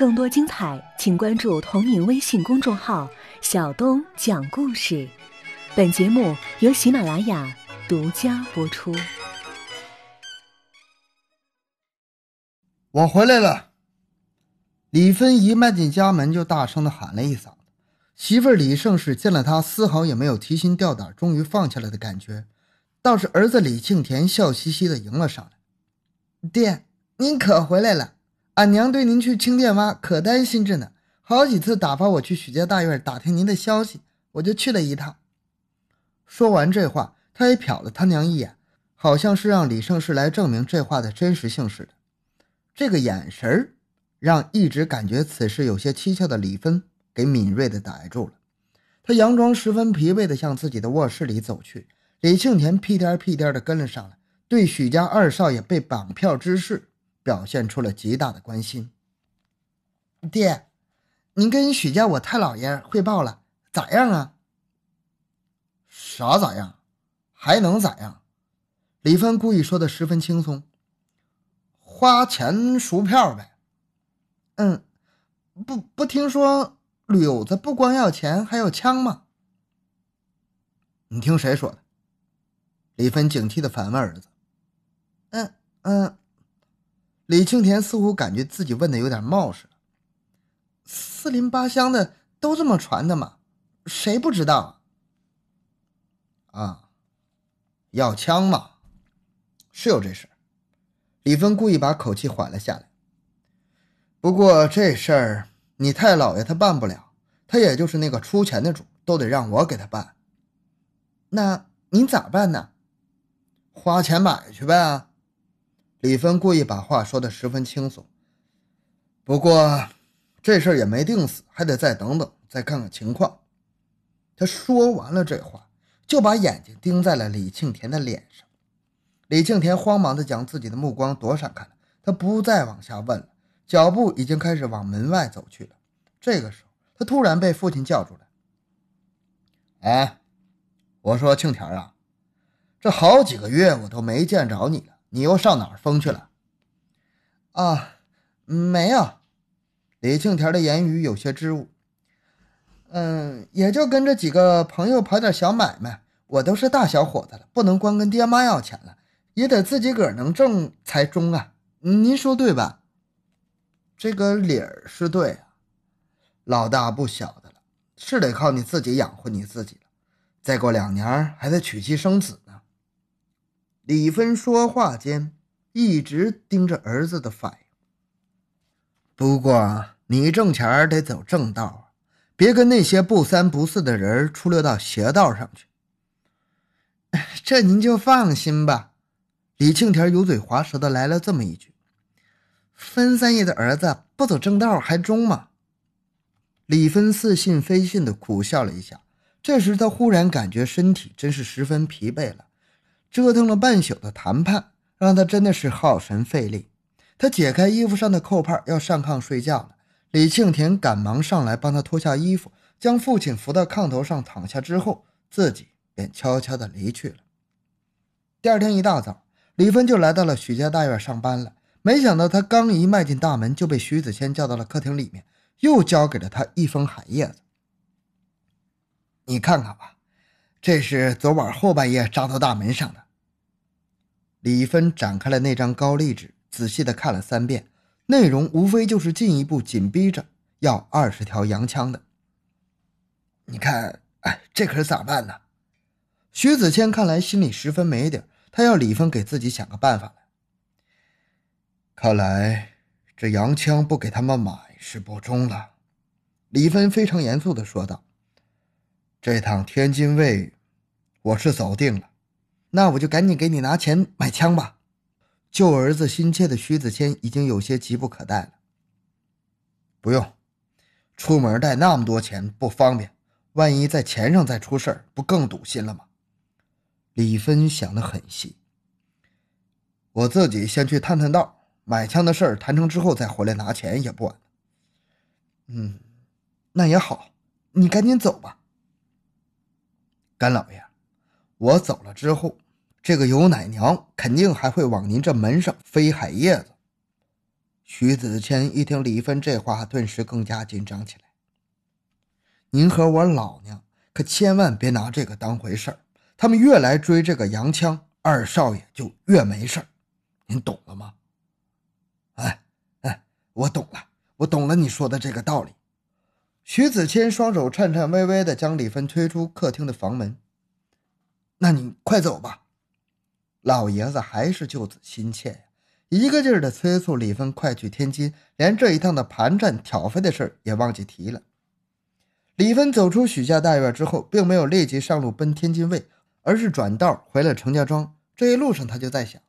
更多精彩，请关注同名微信公众号“小东讲故事”。本节目由喜马拉雅独家播出。我回来了。李芬一迈进家门，就大声的喊了一嗓子。媳妇儿李胜氏见了他，丝毫也没有提心吊胆、终于放下来的感觉，倒是儿子李庆田笑嘻嘻的迎了上来：“爹，您可回来了。”俺娘对您去青店洼可担心着呢，好几次打发我去许家大院打听您的消息，我就去了一趟。说完这话，他也瞟了他娘一眼，好像是让李胜世来证明这话的真实性似的。这个眼神儿，让一直感觉此事有些蹊跷的李芬给敏锐的逮住了。他佯装十分疲惫的向自己的卧室里走去，李庆田屁颠屁颠的跟了上来，对许家二少爷被绑票之事。表现出了极大的关心。爹，您跟许家我太老爷汇报了，咋样啊？啥咋样？还能咋样？李芬故意说的十分轻松。花钱赎票呗。嗯，不不，听说柳子不光要钱，还要枪吗？你听谁说的？李芬警惕的反问儿子。嗯嗯。李庆田似乎感觉自己问的有点冒失了。四邻八乡的都这么传的吗？谁不知道啊？要枪嘛，是有这事。李芬故意把口气缓了下来。不过这事儿你太老爷他办不了，他也就是那个出钱的主，都得让我给他办。那您咋办呢？花钱买去呗。李芬故意把话说得十分轻松，不过这事儿也没定死，还得再等等，再看看情况。他说完了这话，就把眼睛盯在了李庆田的脸上。李庆田慌忙地将自己的目光躲闪开了，他不再往下问了，脚步已经开始往门外走去了。这个时候，他突然被父亲叫住了：“哎，我说庆田啊，这好几个月我都没见着你。”你又上哪儿疯去了？啊，没有。李庆田的言语有些支吾。嗯，也就跟着几个朋友跑点小买卖。我都是大小伙子了，不能光跟爹妈要钱了，也得自己个儿能挣才中啊。您说对吧？这个理儿是对啊，老大不小的了，是得靠你自己养活你自己了。再过两年还得娶妻生子。李芬说话间，一直盯着儿子的反应。不过，你挣钱得走正道，别跟那些不三不四的人出溜到邪道上去。这您就放心吧。李庆田油嘴滑舌的来了这么一句：“分三爷的儿子不走正道还中吗？”李芬似信非信的苦笑了一下。这时，他忽然感觉身体真是十分疲惫了。折腾了半宿的谈判，让他真的是耗神费力。他解开衣服上的扣帕，要上炕睡觉了。李庆田赶忙上来帮他脱下衣服，将父亲扶到炕头上躺下之后，自己便悄悄地离去了。第二天一大早，李芬就来到了许家大院上班了。没想到他刚一迈进大门，就被徐子谦叫到了客厅里面，又交给了他一封海叶子。你看看吧。这是昨晚后半夜扎到大门上的。李芬展开了那张高丽纸，仔细的看了三遍，内容无非就是进一步紧逼着要二十条洋枪的。你看，哎，这可是咋办呢？徐子谦看来心里十分没底，他要李芬给自己想个办法来。看来这洋枪不给他们买是不中了。李芬非常严肃的说道。这趟天津卫，我是走定了，那我就赶紧给你拿钱买枪吧。救儿子心切的徐子谦已经有些急不可待了。不用，出门带那么多钱不方便，万一在钱上再出事儿，不更堵心了吗？李芬想得很细，我自己先去探探道，买枪的事儿谈成之后再回来拿钱也不晚。嗯，那也好，你赶紧走吧。干老爷，我走了之后，这个尤奶娘肯定还会往您这门上飞海叶子。徐子谦一听李芬这话，顿时更加紧张起来。您和我老娘可千万别拿这个当回事儿。他们越来追这个洋枪，二少爷就越没事儿，您懂了吗？哎哎，我懂了，我懂了你说的这个道理。徐子谦双手颤颤巍巍地将李芬推出客厅的房门。那你快走吧。老爷子还是救子心切呀。一个劲儿的催促李芬快去天津，连这一趟的盘缠挑费的事也忘记提了。李芬走出许家大院之后，并没有立即上路奔天津卫，而是转道回了程家庄。这一路上，他就在想：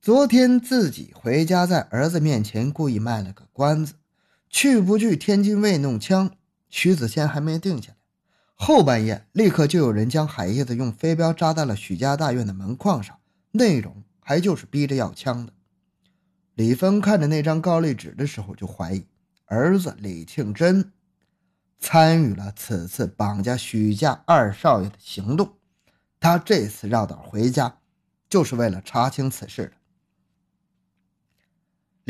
昨天自己回家，在儿子面前故意卖了个关子，去不去天津卫弄枪？徐子谦还没定下来。后半夜，立刻就有人将海叶子用飞镖扎在了许家大院的门框上，内容。还就是逼着要枪的。李芬看着那张高丽纸的时候，就怀疑儿子李庆珍参与了此次绑架许家二少爷的行动。他这次绕道回家，就是为了查清此事的。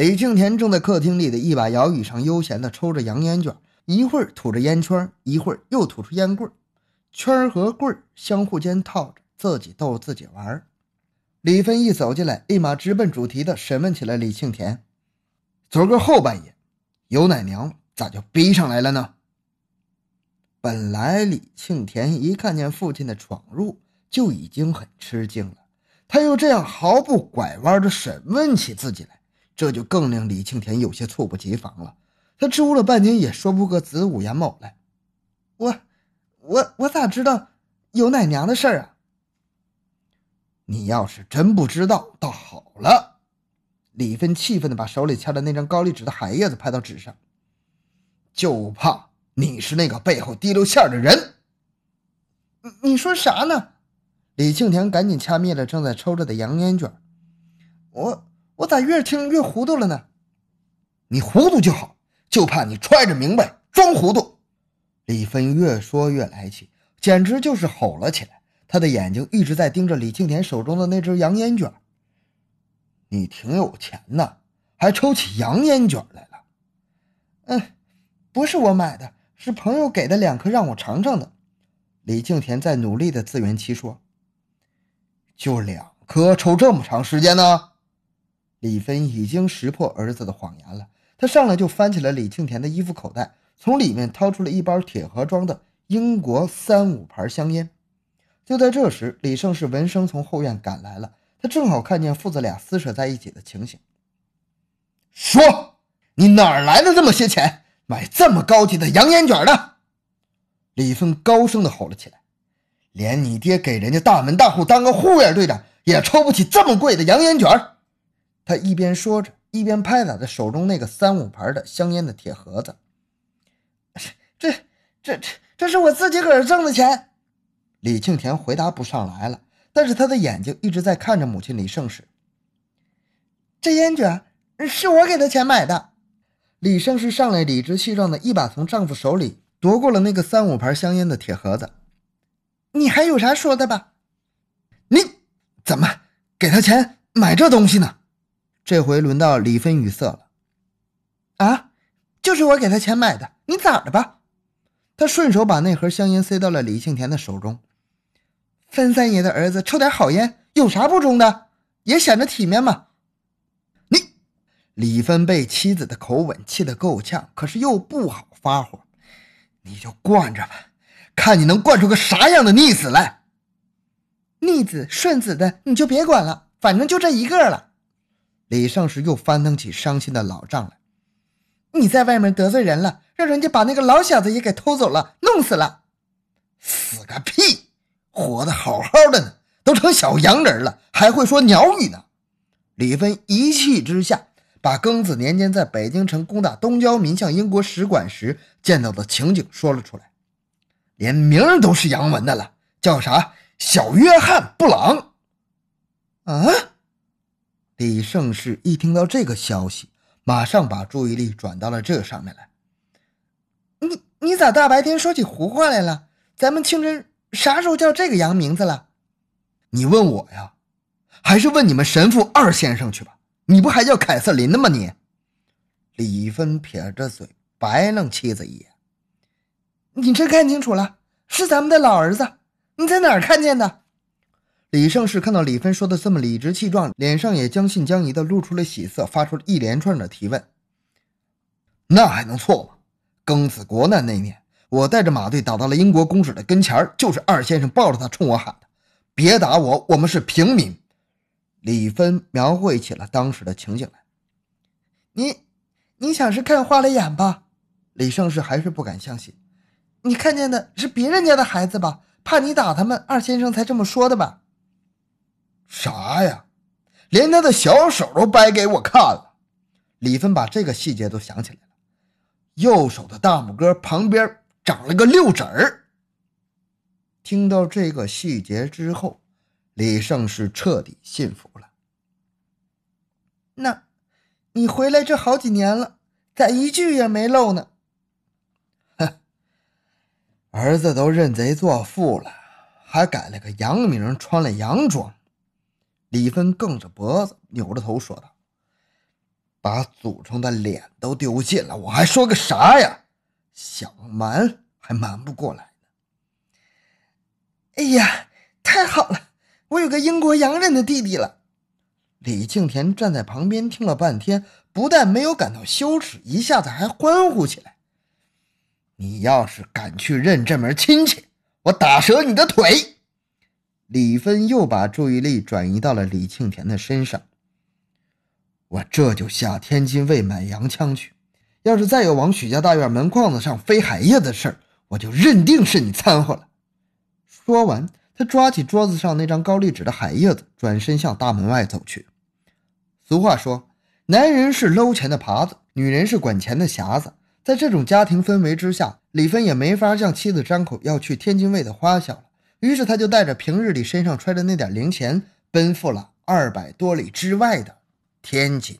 李庆田正在客厅里的一把摇椅上悠闲地抽着洋烟卷，一会儿吐着烟圈，一会儿又吐出烟棍圈和棍相互间套着，自己逗自己玩李芬一走进来，立马直奔主题的审问起了李庆田：“昨个后半夜，尤奶娘咋就逼上来了呢？”本来李庆田一看见父亲的闯入，就已经很吃惊了，他又这样毫不拐弯的审问起自己来，这就更令李庆田有些猝不及防了。他支吾了半天，也说不个子午言卯来。我、我、我咋知道有奶娘的事儿啊？你要是真不知道，倒好了。李芬气愤地把手里掐的那张高丽纸的海叶子拍到纸上，就怕你是那个背后滴溜线的人。你说啥呢？李庆田赶紧掐灭了正在抽着的洋烟卷。我我咋越听越糊涂了呢？你糊涂就好，就怕你揣着明白装糊涂。李芬越说越来气，简直就是吼了起来。他的眼睛一直在盯着李庆田手中的那只洋烟卷。你挺有钱呐，还抽起洋烟卷来了。嗯，不是我买的，是朋友给的两颗让我尝尝的。李庆田在努力的自圆其说。就两颗，抽这么长时间呢？李芬已经识破儿子的谎言了，他上来就翻起了李庆田的衣服口袋，从里面掏出了一包铁盒装的英国三五牌香烟。就在这时，李胜是闻声从后院赶来了。他正好看见父子俩撕扯在一起的情形。说：“你哪来的这么些钱，买这么高级的洋烟卷的？”李芬高声的吼了起来：“连你爹给人家大门大户当个护院队长，也抽不起这么贵的洋烟卷。”他一边说着，一边拍打着手中那个三五牌的香烟的铁盒子。“这、这、这、这是我自己个儿挣的钱。”李庆田回答不上来了，但是他的眼睛一直在看着母亲李胜时。这烟卷是我给他钱买的。李胜是上来理直气壮的一把从丈夫手里夺过了那个三五牌香烟的铁盒子。你还有啥说的吧？你怎么给他钱买这东西呢？这回轮到李芬语塞了。啊，就是我给他钱买的，你咋的吧？他顺手把那盒香烟塞到了李庆田的手中。分三爷的儿子抽点好烟，有啥不中的？也显得体面嘛。你李芬被妻子的口吻气得够呛，可是又不好发火。你就惯着吧，看你能惯出个啥样的逆子来。逆子顺子的你就别管了，反正就这一个了。李胜时又翻腾起伤心的老账来。你在外面得罪人了，让人家把那个老小子也给偷走了，弄死了。死个屁！活得好好的呢，都成小洋人了，还会说鸟语呢。李芬一气之下，把庚子年间在北京城攻打东交民向英国使馆时见到的情景说了出来，连名都是洋文的了，叫啥？小约翰·布朗。啊！李胜士一听到这个消息，马上把注意力转到了这上面来。你你咋大白天说起胡话来了？咱们清真。啥时候叫这个洋名字了？你问我呀，还是问你们神父二先生去吧？你不还叫凯瑟琳的吗？你李芬撇着嘴白愣妻子一眼：“你这看清楚了，是咱们的老儿子。你在哪儿看见的？”李胜世看到李芬说的这么理直气壮，脸上也将信将疑的露出了喜色，发出了一连串的提问：“那还能错吗？庚子国难那年，我带着马队打到了英国公使的跟前就是二先生抱着他冲我喊的：‘别打我，我们是平民。’”李芬描绘起了当时的情景来。你，你想是看花了眼吧？李胜世还是不敢相信，你看见的是别人家的孩子吧？怕你打他们，二先生才这么说的吧？啥呀？连他的小手都掰给我看了。李芬把这个细节都想起来了，右手的大拇哥旁边长了个六指儿。听到这个细节之后，李胜是彻底信服了。那，你回来这好几年了，咋一句也没漏呢？哼，儿子都认贼作父了，还改了个洋名，穿了洋装。李芬梗着脖子，扭着头说道：“把祖宗的脸都丢尽了，我还说个啥呀？想瞒还瞒不过来呢。”哎呀，太好了，我有个英国洋人的弟弟了。李庆田站在旁边听了半天，不但没有感到羞耻，一下子还欢呼起来：“你要是敢去认这门亲戚，我打折你的腿！”李芬又把注意力转移到了李庆田的身上。我这就下天津卫买洋枪去。要是再有往许家大院门框子上飞海叶的事儿，我就认定是你掺和了。说完，他抓起桌子上那张高丽纸的海叶子，转身向大门外走去。俗话说，男人是搂钱的耙子，女人是管钱的匣子。在这种家庭氛围之下，李芬也没法向妻子张口要去天津卫的花销了。于是他就带着平日里身上揣着那点零钱，奔赴了二百多里之外的天津。